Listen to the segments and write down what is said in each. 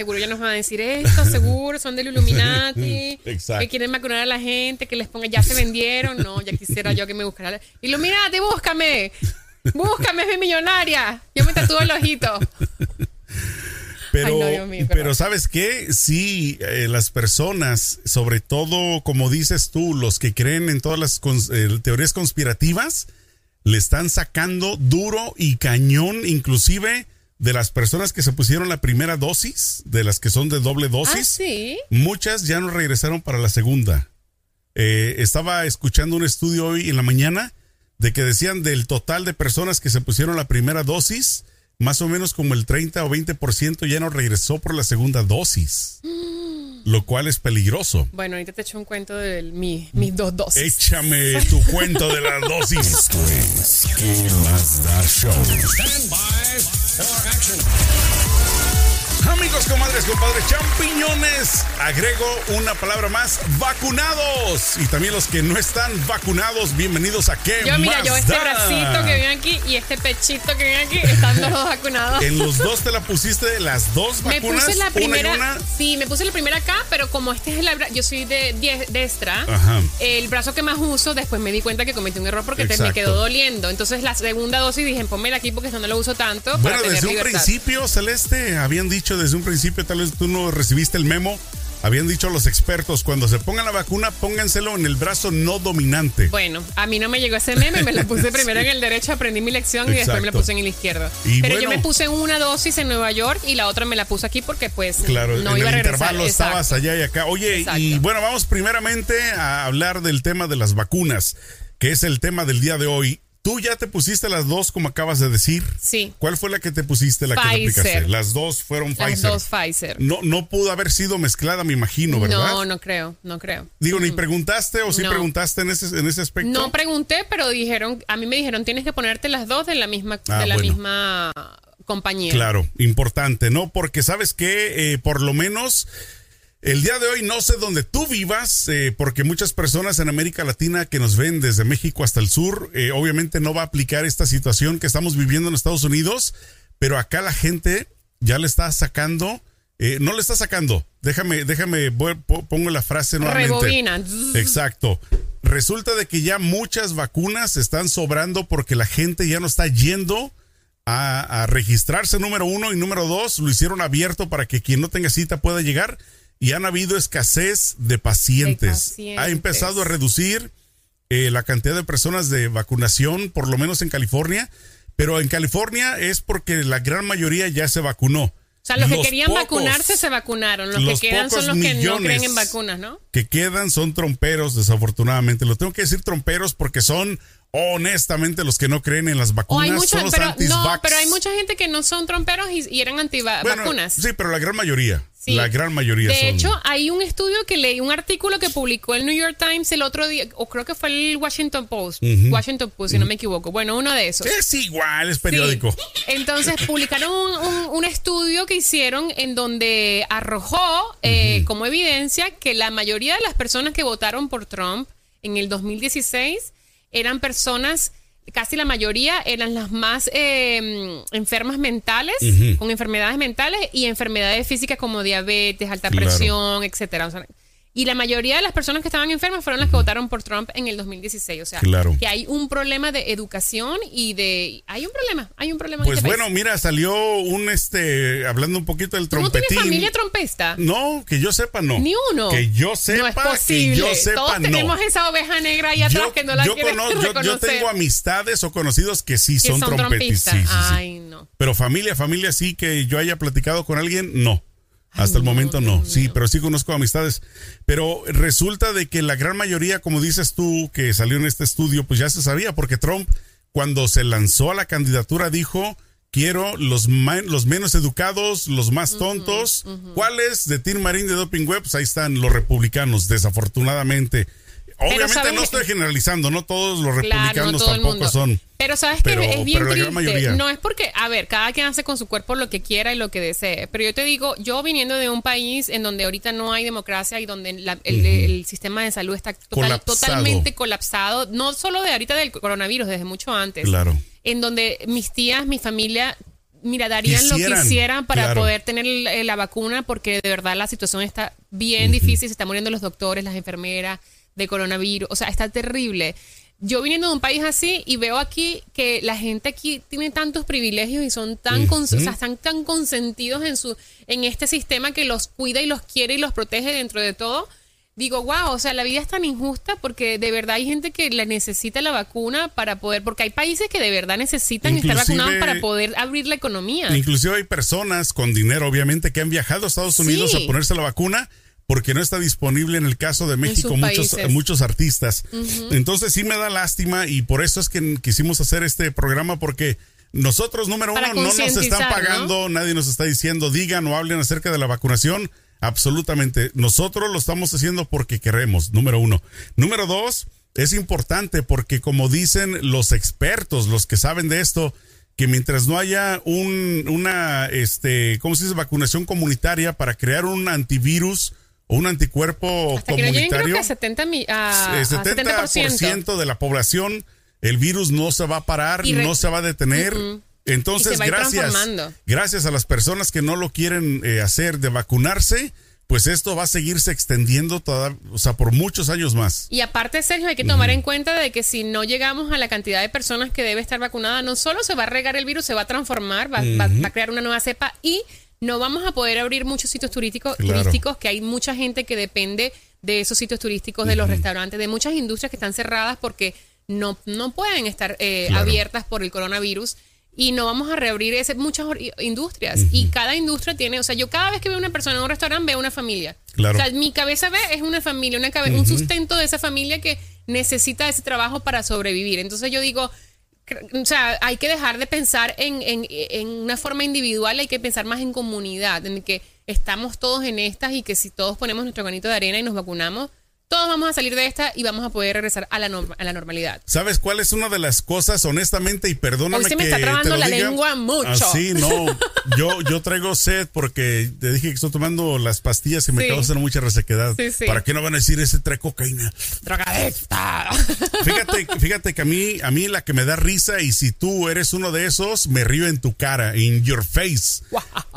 Seguro ya nos van a decir esto, seguro, son del Illuminati, Exacto. que quieren vacunar a la gente, que les ponga, ya se vendieron. No, ya quisiera yo que me buscara. Illuminati, búscame. Búscame, es mi millonaria. Yo me tatúo el ojito. Pero, Ay, no, Dios mío, pero horror. ¿sabes qué? Sí, eh, las personas, sobre todo, como dices tú, los que creen en todas las cons- eh, teorías conspirativas, le están sacando duro y cañón, inclusive de las personas que se pusieron la primera dosis, de las que son de doble Ah, dosis. sí. Muchas ya no regresaron para la segunda. Eh, estaba escuchando un estudio hoy en la mañana de que decían del total de personas que se pusieron la primera dosis, más o menos como el 30 o 20% ya no regresó por la segunda dosis, lo cual es peligroso. Bueno, ahorita te echo un cuento de mi, mis dos dosis. Échame tu cuento de la dosis. Esto es ¿Qué más da show? Stand by for action. Amigos, comadres, compadres, champiñones, agrego una palabra más, vacunados. Y también los que no están vacunados, bienvenidos a ¿Qué Yo, mira, más yo este da? bracito que viene aquí y este pechito que viene aquí están los dos vacunados. En los dos te la pusiste las dos Me vacunas. puse la primera, una. sí, me puse la primera acá, pero como este es el yo soy de die- destra, Ajá. el brazo que más uso, después me di cuenta que cometí un error porque te- me quedó doliendo. Entonces la segunda dosis dije, ponmela aquí porque esta no lo uso tanto Bueno, para tener desde un libertad. principio, Celeste, habían dicho desde un principio, tal vez tú no recibiste el memo, habían dicho los expertos, cuando se pongan la vacuna, pónganselo en el brazo no dominante. Bueno, a mí no me llegó ese meme, me la puse primero en el derecho, aprendí mi lección y después me la Exacto. puse en el izquierdo. Y Pero bueno. yo me puse una dosis en Nueva York y la otra me la puse aquí porque pues Claro, no en iba a el regresar. intervalo Exacto. estabas allá y acá. Oye, Exacto. y bueno, vamos primeramente a hablar del tema de las vacunas, que es el tema del día de hoy. Tú ya te pusiste las dos, como acabas de decir. Sí. ¿Cuál fue la que te pusiste, la que te aplicaste? Las dos fueron Las Pfizer. dos Pfizer. No, no pudo haber sido mezclada, me imagino, ¿verdad? No, no creo, no creo. Digo, ni preguntaste o sí No. preguntaste en ese, en ese aspecto. No pregunté, pero dijeron, a mí me dijeron, tienes que ponerte las dos de la misma, Ah, de la bueno. misma compañía. Claro, importante, ¿no? Porque sabes que por lo menos el día de hoy no sé dónde tú vivas, eh, porque muchas personas en América Latina que nos ven desde México hasta el sur, eh, obviamente no va a aplicar esta situación que estamos viviendo en Estados Unidos, pero acá la gente ya le está sacando, eh, no le está sacando, déjame, déjame, voy- po- pongo la frase nuevamente. Rebobina. Exacto. Resulta de que ya muchas vacunas están sobrando porque la gente ya no está yendo a, a registrarse, número uno, y número dos, lo hicieron abierto para que quien no tenga cita pueda llegar. Y han habido escasez de pacientes. De pacientes. Ha empezado a reducir eh, la cantidad de personas de vacunación, por lo menos en California. Pero en California es porque la gran mayoría ya se vacunó. O sea, los, que querían pocos- vacunarse se vacunaron. Los, los que quedan son los que no creen en vacunas, ¿no? que quedan son tromperos, desafortunadamente. Lo tengo que decir tromperos porque son honestamente los que no creen en las vacunas. hay mucha, son los pero, no, pero hay mucha gente que no son tromperos y, y eran Bueno, antivacunas. Sí, pero la gran mayoría. Sí. La gran mayoría De son. hecho, hay un estudio que leí, un artículo que publicó el New York Times el otro día, o creo que fue el Washington Post, Washington Post, si no me equivoco. Bueno, uno de esos. es igual, es periódico. Sí. Entonces publicaron un, un- un estudio que hicieron en donde arrojó eh, como evidencia que la mayoría de las personas que votaron por Trump en el 2016 eran personas, casi la mayoría eran las más eh, enfermas mentales, con enfermedades mentales y enfermedades físicas como diabetes, alta Claro. presión, etcétera. O sea, y la mayoría de las personas que estaban enfermas fueron las que votaron por Trump en el 2016. O sea, Claro. que hay un problema de educación y de... Hay un problema, hay un problema. en Pues este bueno, país. mira, salió un este, hablando un poquito del ¿Tú no trompetín. tienes familia trompesta? No, que yo sepa, no. Ni uno. Que yo sepa, no es posible. que yo sepa, Todos no. tenemos esa oveja negra ahí atrás yo, que no la yo cono- yo- yo reconocer. tengo amistades o conocidos que sí que son, son trompetistas. Sí, sí. Ay, no. Pero familia, familia sí que yo haya platicado con alguien, no. Hasta el momento no. Sí, pero sí conozco amistades. Pero resulta de que la gran mayoría, como dices tú, que salió en este estudio, pues ya se sabía, porque Trump, cuando se lanzó a la candidatura, dijo, quiero los, los menos educados, los más tontos. ¿Cuáles? De Tim Marín de Doping Web, pues ahí están los republicanos, desafortunadamente. Obviamente no estoy generalizando, no todos los Claro, republicanos no todo el tampoco son. Pero sabes Pero- que es bien la triste. No es porque, a ver, cada quien hace con su cuerpo lo que quiera y lo que desee. Pero yo te digo, yo viniendo de un país en donde ahorita no hay democracia y donde la- el, el sistema de salud está total- Colapsado. totalmente colapsado, no solo de ahorita del coronavirus, desde mucho antes. Claro. En donde mis tías, mi familia mira, darían lo que quisieran para claro. poder tener eh, la vacuna porque de verdad la situación está bien difícil, se están muriendo los doctores, las enfermeras de coronavirus, o sea, está terrible. Yo viniendo de un país así y veo aquí que la gente aquí tiene tantos privilegios y son tan, o sea, están tan consentidos en su en este sistema que los cuida y los quiere y los protege dentro de todo. Digo, wow, o sea, la vida es tan injusta porque de verdad hay gente que le necesita la vacuna para poder, porque hay países que de verdad necesitan estar vacunados para poder abrir la economía. Inclusive hay personas con dinero, obviamente, que han viajado a Estados Unidos Sí. a ponerse la vacuna porque no está disponible en el caso de México muchos, muchos artistas. Entonces sí me da lástima y por eso es que quisimos hacer este programa porque nosotros, número Para uno, no nos están pagando, nadie nos está diciendo, digan o hablen acerca de la vacunación. Absolutamente. Nosotros lo estamos haciendo porque queremos, número uno. Número dos, es importante porque como dicen los expertos, los que saben de esto, que mientras no haya un, una, este, ¿cómo se dice? Vacunación comunitaria para crear un antivirus un anticuerpo Hasta comunitario, que a 70, mi- a, eh, a 70%, 70%. de la población, el virus no se va a parar, Y no se va a detener. Entonces, gracias, gracias a las personas que no lo quieren eh, hacer de vacunarse, pues esto va a seguirse extendiendo toda, o sea, por muchos años más. Y aparte, Sergio, hay que tomar en cuenta de que si no llegamos a la cantidad de personas que debe estar vacunada, no solo se va a regar el virus, se va a transformar, va a crear una nueva cepa y no vamos a poder abrir muchos sitios turísticos, Claro. turísticos que hay mucha gente que depende de esos sitios turísticos, de los restaurantes, de muchas industrias que están cerradas porque no, no pueden estar eh, Claro. abiertas por el coronavirus. Y no vamos a reabrir ese, muchas industrias. Y cada industria tiene, o sea, yo cada vez que veo una persona en un restaurante veo una familia. Claro. O sea, mi cabeza ve es una familia, una cabe- un sustento de esa familia que necesita ese trabajo para sobrevivir. Entonces yo digo, o sea, hay que dejar de pensar en, en- una forma individual, hay que pensar más en comunidad, en que estamos todos en estas y que si todos ponemos nuestro granito de arena y nos vacunamos, todos vamos a salir de esta y vamos a poder regresar a la, norma- a la normalidad. ¿Sabes cuál es una de las cosas, honestamente, y perdóname Hoy se me que está trabando la diga? lengua mucho. Así, no. Yo, yo traigo sed porque te dije que estoy tomando las pastillas y me Sí. causan mucha resequedad. Sí, sí. ¿Para qué no van a decir ese trae cocaína? Drogadicta. Fíjate, fíjate que a mí, a mí la que me da risa, y si tú eres uno de esos, me río en tu cara, in your face.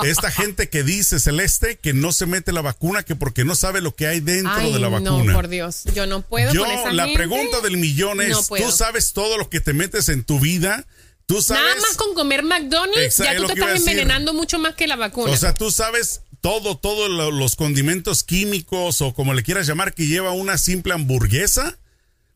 Esta gente que dice, Celeste, que no se mete la vacuna, que porque no sabe lo que hay dentro Ay, de la no, vacuna. Por Dios. Yo no puedo Yo, con esa la gente. pregunta del millón es, No. ¿tú sabes todo lo que te metes en tu vida? ¿Tú sabes? Nada más con comer McDonald's, ya tú lo te estás envenenando mucho más que la vacuna. O sea, tú sabes todo, todos los condimentos químicos o como le quieras llamar que lleva una simple hamburguesa.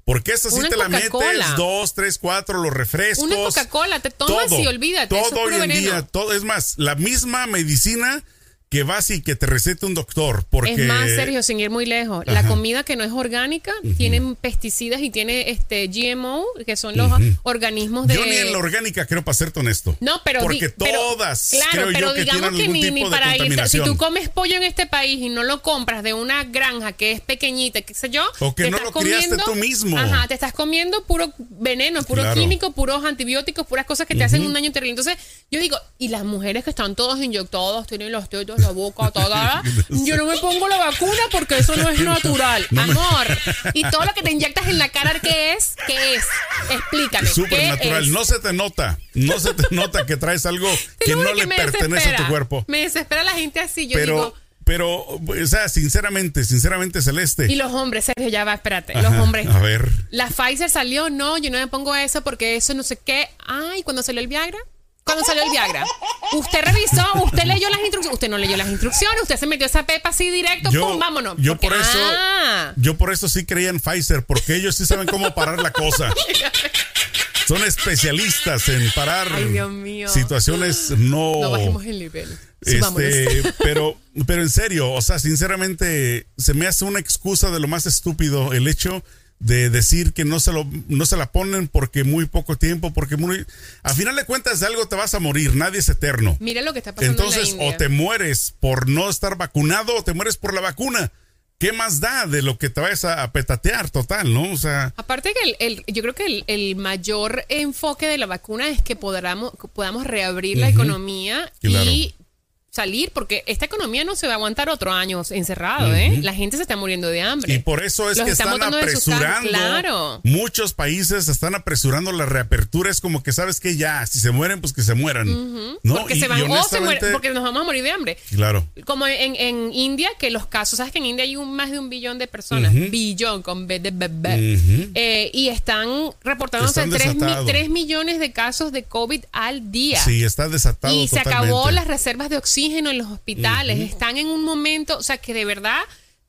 Porque esa sí te la metes, dos, tres, cuatro, los refrescos. Una Coca-Cola, te tomas y olvídate, Todo hoy en día, todo, es más, la misma medicina que vas y que te recete un doctor. Porque, es más, Sergio, sin ir muy lejos, la comida que no es orgánica tiene pesticidas y tiene este GMO, que son los organismos de... Yo ni en la orgánica creo, para serte honesto. No, pero Porque pero- todas claro, creo pero yo que digamos tienen que algún ni, tipo de para irte, si tú comes pollo en este país y no lo compras de una granja que es pequeñita, qué sé yo, O que te no estás lo criaste tú mismo. Ajá, te estás comiendo puro veneno, puro Claro. químico, puros antibióticos, puras cosas que te hacen un daño terrible. Entonces, yo digo, y las mujeres que están todas inyectadas, tienen los la boca, toda, yo no me pongo la vacuna porque eso no es natural, amor. Y todo lo que te inyectas en la cara, ¿qué es? ¿Qué es? Explícame. Súper ¿qué natural. No se te nota. No se te nota que traes algo que no le pertenece a tu cuerpo. Me desespera la gente así. Yo Pero, digo, pero, o sea, sinceramente, sinceramente, Celeste. y los hombres, Sergio, ya va, espérate. Ajá, los hombres. A ver. La Pfizer salió, no, yo no me pongo eso porque eso no sé qué. Ay, cuando salió el Viagra. Cuando salió el Viagra. Usted revisó, usted leyó las instrucciones. Usted no leyó las instrucciones, usted se metió esa pepa así directo, Yo, pum, vámonos. yo Porque- por eso, Ah. yo por eso sí creía en Pfizer, porque ellos sí saben cómo parar la cosa. Son especialistas en parar Ay, Dios mío. situaciones no. No bajemos el nivel. Este, pero, pero en serio, o sea, sinceramente, se me hace una excusa de lo más estúpido el hecho de decir que no se lo, no se la ponen porque muy poco tiempo, porque muy, a final de cuentas de algo te vas a morir, nadie es eterno. Mira lo que está pasando Entonces, en la India. o te mueres por no estar vacunado o te mueres por la vacuna. ¿Qué más da de lo que te vayas a, a petatear total, no? O sea, Aparte que el, el- yo creo que el, el mayor enfoque de la vacuna es que podamos, podamos reabrir la economía Claro. y salir porque esta economía no se va a aguantar otro año encerrado, ¿eh? La gente se está muriendo de hambre. Y por eso es Los que están apresurando. claro. Muchos países están apresurando la reapertura. Es como que sabes que ya, si se mueren, pues que se mueran. ¿no? porque Y- se van o se mueren, porque nos vamos a morir de hambre. Claro. Como en, en India, que los casos, sabes que en India hay un, más de un billón de personas, billón con B de bebé, Eh, y están reportándose Están 3, desatados. millones de casos de COVID al día. Sí, está desatado. y se acabó las reservas de oxígeno en los hospitales. Están en un momento, o sea, que de verdad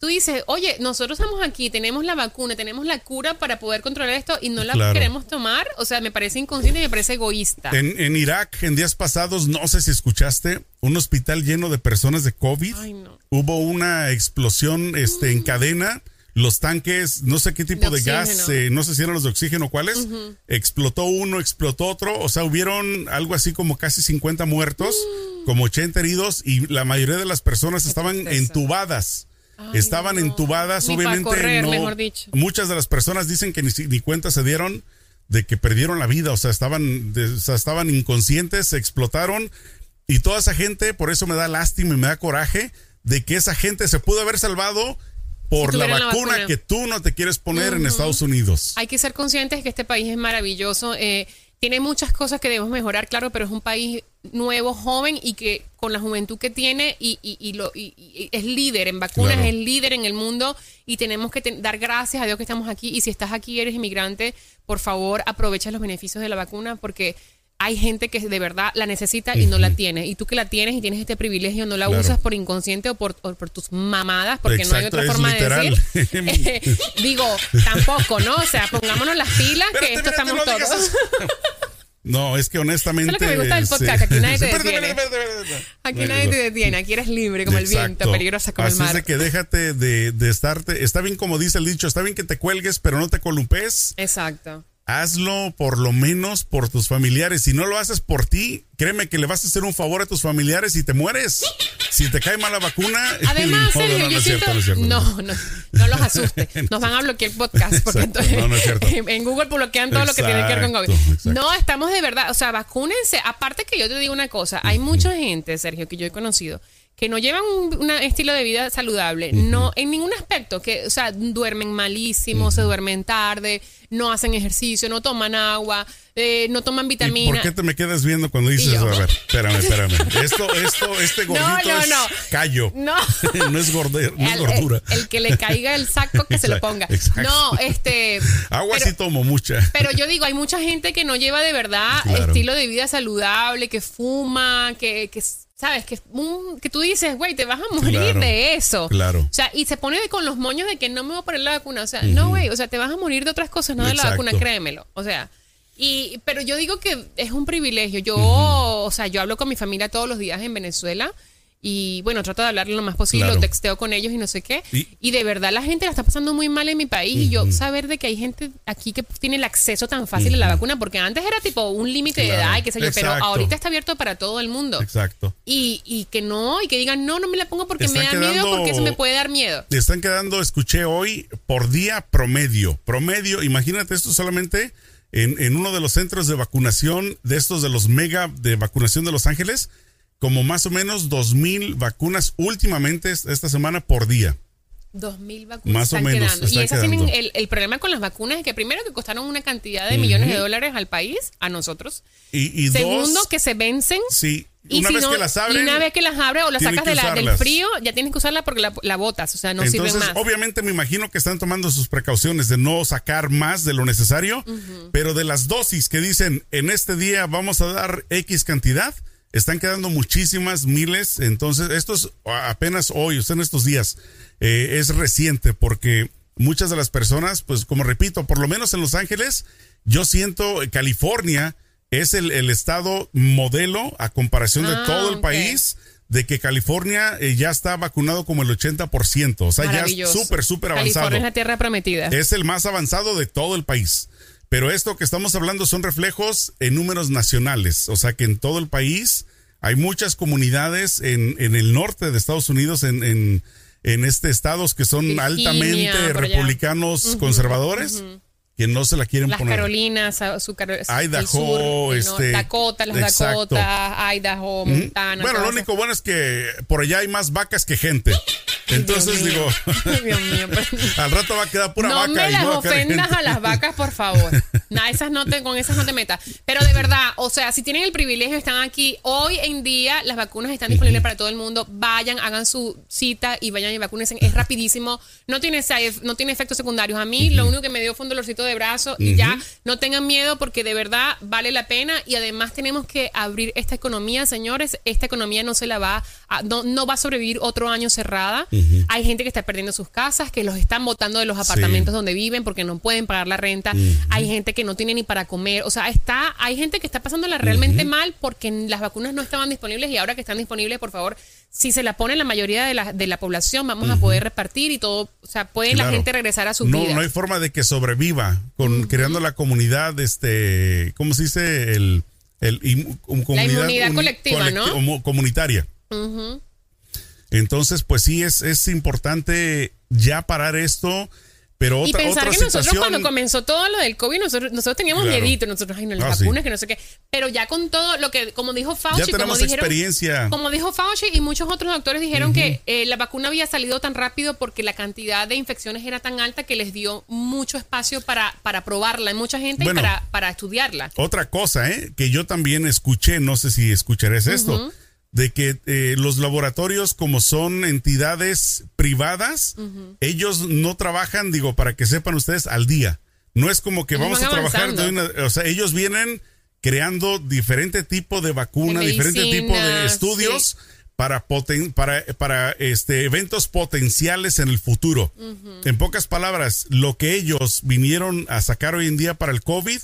tú dices, oye, nosotros estamos aquí, tenemos la vacuna, tenemos la cura para poder controlar esto y no la Claro. queremos tomar. O sea, me parece inconsciente y me parece egoísta. En, en Irak, en días pasados, no sé si escuchaste, un hospital lleno de personas de COVID. Ay, no. Hubo una explosión este, en cadena. Los tanques, no sé qué tipo De de, gas, eh, no sé si eran los de oxígeno cuáles, explotó uno, explotó otro, o sea, hubieron algo así como casi 50 muertos, como 80 heridos y la mayoría de las personas estaban tristeza. entubadas. Ay, estaban no. entubadas, Ni obviamente correr, no- mejor dicho. muchas de las personas dicen que ni, ni cuenta se dieron de que perdieron la vida, o sea, estaban, de- o sea, estaban inconscientes, se explotaron y toda esa gente, por eso me da lástima y me da coraje de que esa gente se pudo haber salvado por Si la vacuna, que tú no te quieres poner en Estados Unidos. Hay que ser conscientes que este país es maravilloso. eh, tiene muchas cosas que debemos mejorar, claro, pero es un país nuevo, joven y que con la juventud que tiene y, y- y lo, y- y es líder en vacunas, Claro. es líder en el mundo y tenemos que dar gracias a Dios que estamos aquí. Y si estás aquí y eres inmigrante, por favor, aprovecha los beneficios de la vacuna porque hay gente que de verdad la necesita y no la tiene. Y tú que la tienes y tienes este privilegio, no la Claro. usas por inconsciente o por, o por tus mamadas, porque no hay Exacto, otra forma literal. de decir. Digo, tampoco, ¿no? O sea, pongámonos las pilas, que esto espérate, estamos no todos. No, es que honestamente. Eso es lo que me gusta del podcast, aquí nadie te detiene. Aquí nadie te detiene, aquí eres libre como el viento, Exacto. peligrosa como Así el mar. es de que déjate de, de estarte. Está bien, como dice el dicho, está bien que te cuelgues, pero no te columpes. Exacto. Hazlo por lo menos por tus familiares. Si no lo haces por ti, créeme que le vas a hacer un favor a tus familiares y te mueres. Si te cae mal la vacuna. Además, no, Sergio, no, no yo siento. no cierto. No, no, no los asuste. Nos van a bloquear el podcast. Porque Exacto. entonces No, no es cierto. en Google bloquean todo lo que tiene que ver con COVID. Exacto, exacto. No, estamos de verdad. O sea, vacúnense. Aparte que yo te digo una cosa: hay mucha gente, Sergio, que yo he conocido que no llevan un, estilo de vida saludable, no en ningún aspecto, que, o sea, duermen malísimo, se duermen tarde, no hacen ejercicio, no toman agua, eh, no toman ¿Y vitamina. por qué te me quedas viendo cuando dices, a ver, espérame, espérame. Esto, esto, este gordito no, es no. callo. No. no es, gorde- no es El- gordura. El, el que le caiga el saco que se lo ponga. exacto. No, este. Agua pero- sí tomo mucha. Pero yo digo, hay mucha gente que no lleva de verdad Claro. estilo de vida saludable, que fuma, que, que sabes, que, un- que tú dices, güey, te vas a morir Claro, de eso. claro. O sea, y se pone con los moños de que no me voy a poner la vacuna. O sea, no, güey, o sea, te vas a morir de otras cosas, no de la vacuna, créemelo. O sea, y, pero yo digo que es un privilegio. Yo, o sea, yo hablo con mi familia todos los días en Venezuela. Y bueno, trato de hablarle lo más posible, Claro. lo texteo con ellos y no sé qué. Y- Y, de verdad la gente la está pasando muy mal en mi país. Y yo saber de que hay gente aquí que tiene el acceso tan fácil a la vacuna, porque antes era tipo un límite de edad y qué sé yo, pero ahorita está abierto para todo el mundo. Exacto. Y, y que no, y que digan, no, no me la pongo porque me da Están miedo, quedando- porque eso me puede dar miedo. Te están quedando, escuché hoy, por día promedio. Promedio, imagínate esto solamente en, en uno de los centros de vacunación de estos de los mega de vacunación de Los Ángeles, como más o menos dos mil vacunas últimamente es- esta semana por día. Dos mil vacunas Más o menos, quedando. Y esas tienen el, el problema con las vacunas es que primero que costaron una cantidad de millones de dólares al país, a nosotros. Y, y Segundo, dos, que se vencen. sí, Y una si vez no- que las abren, y una vez que las abres o las sacas que de la- del frío, ya tienes que usarla porque la, la botas, o sea, no Entonces, sirven más. obviamente me imagino que están tomando sus precauciones de no sacar más de lo necesario, pero de las dosis que dicen en este día vamos a dar X cantidad, están quedando muchísimas miles. Entonces, esto es apenas hoy, o sea, en estos días, eh, es reciente porque muchas de las personas, pues como repito, por lo menos en Los Ángeles, yo siento eh, California es el, el estado modelo a comparación de Ah, todo el país de que California eh, ya está vacunado como el 80%, o sea, ya súper, súper avanzado. California es la tierra prometida. Es el más avanzado de todo el país. Pero esto que estamos hablando son reflejos en números nacionales, o sea que en todo el país hay muchas comunidades en, en el norte de Estados Unidos, en, en, en este estados que son Virginia, altamente por allá. republicanos conservadores. que no se la quieren Las poner. Carolinas, su Caro- Idaho, sur, este, Dakota, las exacto. Dakotas, Idaho. Montana. Bueno, lo único bueno es que por allá hay más vacas que gente. Entonces Dios digo, Dios mío, pero- al rato va a quedar pura no vaca. me y las no a quedar ofendas a las vacas, por favor. Nah, esas no te, con esas no te metas. Pero de verdad, o sea, si tienen el privilegio, están aquí. Hoy en día las vacunas están disponibles para todo el mundo. Vayan, hagan su cita y vayan y vacúnense. Es rapidísimo. No tiene, side- no tiene efectos secundarios. A mí lo único que me dio fue un dolorcito de brazo y ya no tengan miedo porque de verdad vale la pena y además tenemos que abrir esta economía, señores. Esta economía no se la va a, no, no va a sobrevivir otro año cerrada. Hay gente que está perdiendo sus casas, que los están botando de los apartamentos donde viven porque no pueden pagar la renta. Hay gente que no tiene ni para comer. O sea, está, hay gente que está pasándola realmente mal porque las vacunas no estaban disponibles y ahora que están disponibles, por favor, si se la pone la mayoría de la, de la población, vamos a poder repartir y todo. O sea, puede la gente regresar a sus no, vidas. no hay forma de que sobreviva con creando la comunidad, este, ¿cómo se dice? El, el um, comunidad inmunidad colectiva, ¿no? comu- comunitaria. Entonces, pues sí, es, es importante ya parar esto, pero y otra, pensar otra que nosotros cuando comenzó todo lo del COVID, nosotros, nosotros teníamos Claro. miedito, nosotros, ay, no, las Ah, sí. vacunas, que no sé qué. Pero ya con todo lo que, como dijo Fauci, ya como dijeron, experiencia. Como dijo Fauci y muchos otros doctores dijeron que eh, la vacuna había salido tan rápido porque la cantidad de infecciones era tan alta que les dio mucho espacio para, para probarla en mucha gente Bueno. y para, para estudiarla. Otra cosa, ¿eh? que yo también escuché, no sé si escucharás esto, de que eh, los laboratorios como son entidades privadas, ellos no trabajan, digo, para que sepan ustedes, al día. No es como que Ellos vamos a trabajar de una, o sea, ellos vienen creando diferente tipo de vacuna, De diferente tipo de estudios para poten- para para este eventos potenciales en el futuro. En pocas palabras, lo que ellos vinieron a sacar hoy en día para el COVID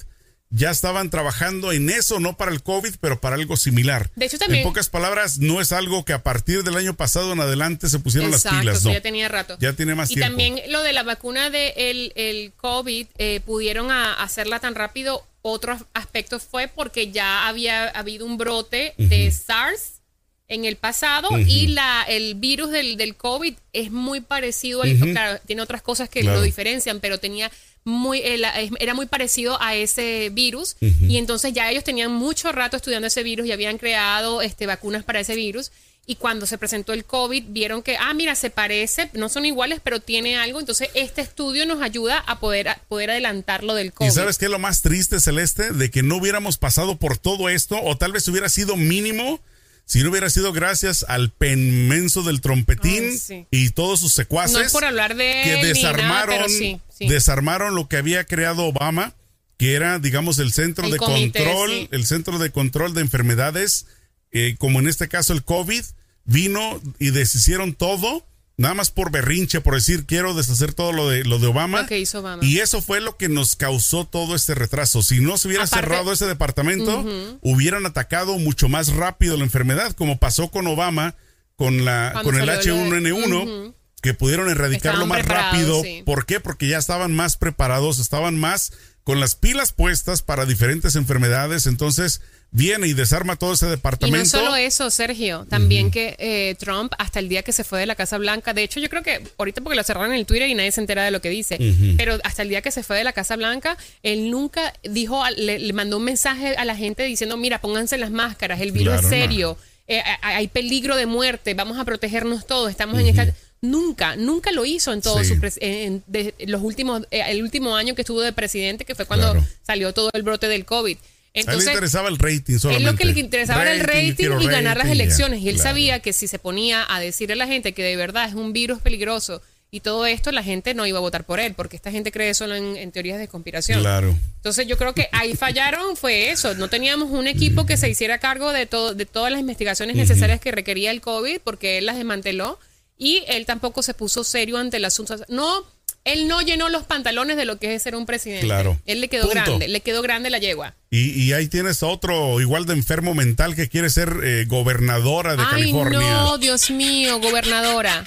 ya estaban trabajando en eso, no para el COVID, pero para algo similar. De hecho, también- En pocas palabras, no es algo que a partir del año pasado en adelante se pusieron Exacto, las pilas, no. ya tenía rato. Ya tiene más y tiempo. también lo de la vacuna del de el COVID, eh, pudieron a- hacerla tan rápido. Otro as- aspecto fue porque ya había habido un brote de SARS en el pasado y la el virus del, del COVID es muy parecido al claro, tiene otras cosas que Claro. lo diferencian, pero tenía muy eh, era muy parecido a ese virus. Y entonces ya ellos tenían mucho rato estudiando ese virus y habían creado este vacunas para ese virus. Y cuando se presentó el COVID vieron que ah mira se parece no son iguales pero tiene algo. Entonces este estudio nos ayuda a poder a poder adelantar lo del COVID. ¿Y sabes qué es lo más triste, Celeste? De que no hubiéramos pasado por todo esto, o tal vez hubiera sido mínimo si no hubiera sido gracias al penmenso del trompetín Ay, sí. y todos sus secuaces. no es por hablar de que él ni nada, desarmaron, pero sí, sí. desarmaron lo que había creado Obama, que era, digamos, el centro El de comité, control, el centro de control de enfermedades, eh, como en este caso el COVID, vino y deshicieron todo, nada más por berrinche, por decir quiero deshacer todo lo de lo de Obama. Lo que hizo Obama. Y eso fue lo que nos causó todo este retraso. Si no se hubiera Aparte- cerrado ese departamento, hubieran atacado mucho más rápido la enfermedad, como pasó con Obama, con la Cuando con el salió lo de- H1N1, que pudieron erradicarlo Estaban más rápido. sí. ¿Por qué? Porque ya estaban más preparados, estaban más con las pilas puestas para diferentes enfermedades. Entonces viene y desarma todo ese Y departamento. no solo eso, Sergio, también que eh, Trump, hasta el día que se fue de la Casa Blanca, de hecho yo creo que ahorita porque lo cerraron en el Twitter y nadie se entera de lo que dice, pero hasta el día que se fue de la Casa Blanca, él nunca dijo, le, le mandó un mensaje a la gente diciendo, mira, pónganse las máscaras, el virus Claro, es no. serio, eh, hay hay peligro de muerte, vamos a protegernos todos, estamos en esta... Nunca, nunca lo hizo en todo Sí. su pres- en, de- los últimos, eh, el último año que estuvo de presidente, que fue cuando Claro. salió todo el brote del COVID. a él le Entonces, interesaba el rating solamente. es lo que le interesaba era el rating y ganar las ya. elecciones. Y él Claro. sabía que si se ponía a decirle a la gente que de verdad es un virus peligroso y todo esto, la gente no iba a votar por él, porque esta gente cree solo en, en teorías de conspiración. Claro. Entonces yo creo que ahí fallaron, fue eso. No teníamos un equipo que se hiciera cargo de, todo, de todas las investigaciones necesarias que requería el COVID, porque él las desmanteló y él tampoco se puso serio ante el asunto. No, él no llenó los pantalones de lo que es ser un presidente. Claro. Él le quedó Punto. grande, le quedó grande la yegua. Y, y ahí tienes otro igual de enfermo mental que quiere ser eh, gobernadora de Ay, California. no, Dios mío, gobernadora.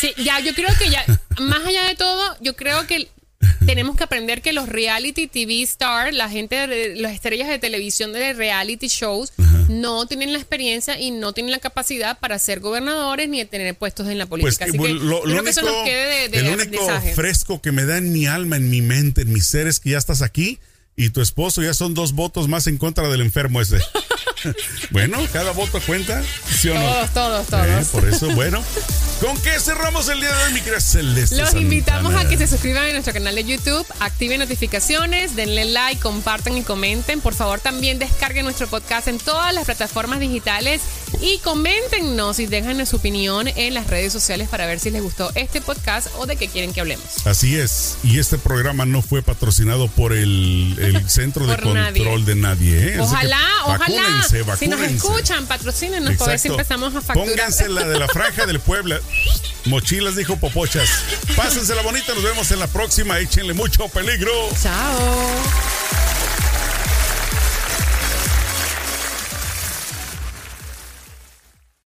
Sí, ya, yo creo que ya, más allá de todo, yo creo que tenemos que aprender que los reality TV stars, la gente, de, las estrellas de televisión de reality shows, no tienen la experiencia y no tienen la capacidad para ser gobernadores ni de tener puestos en la Pues política. Así que lo, lo creo que eso nos quede de, de el único fresco que me da en mi alma, en mi mente, en mis seres, que ya estás aquí y tu esposo ya son dos votos más en contra del enfermo ese. bueno, cada voto cuenta, ¿sí o no? Todos, todos, todos. Eh, por eso, bueno. ¿Con qué cerramos el día de hoy, mi querida Celeste? Los invitamos a que se suscriban a nuestro canal de YouTube, activen notificaciones, denle like, compartan y comenten. Por favor, también descarguen nuestro podcast en todas las plataformas digitales y coméntenos y déjanos su opinión en las redes sociales para ver si les gustó este podcast o de qué quieren que hablemos. Así es, y este programa no fue patrocinado por el, el Centro de nadie. Control de nadie. ¿eh? Que Ojalá, Si nos escuchan, patrocínenos para ver si empezamos a facturar. Pónganse la de la franja del Puebla. Mochilas dijo Popochas. Pásensela bonita, nos vemos en la próxima. Échenle mucho peligro. Chao.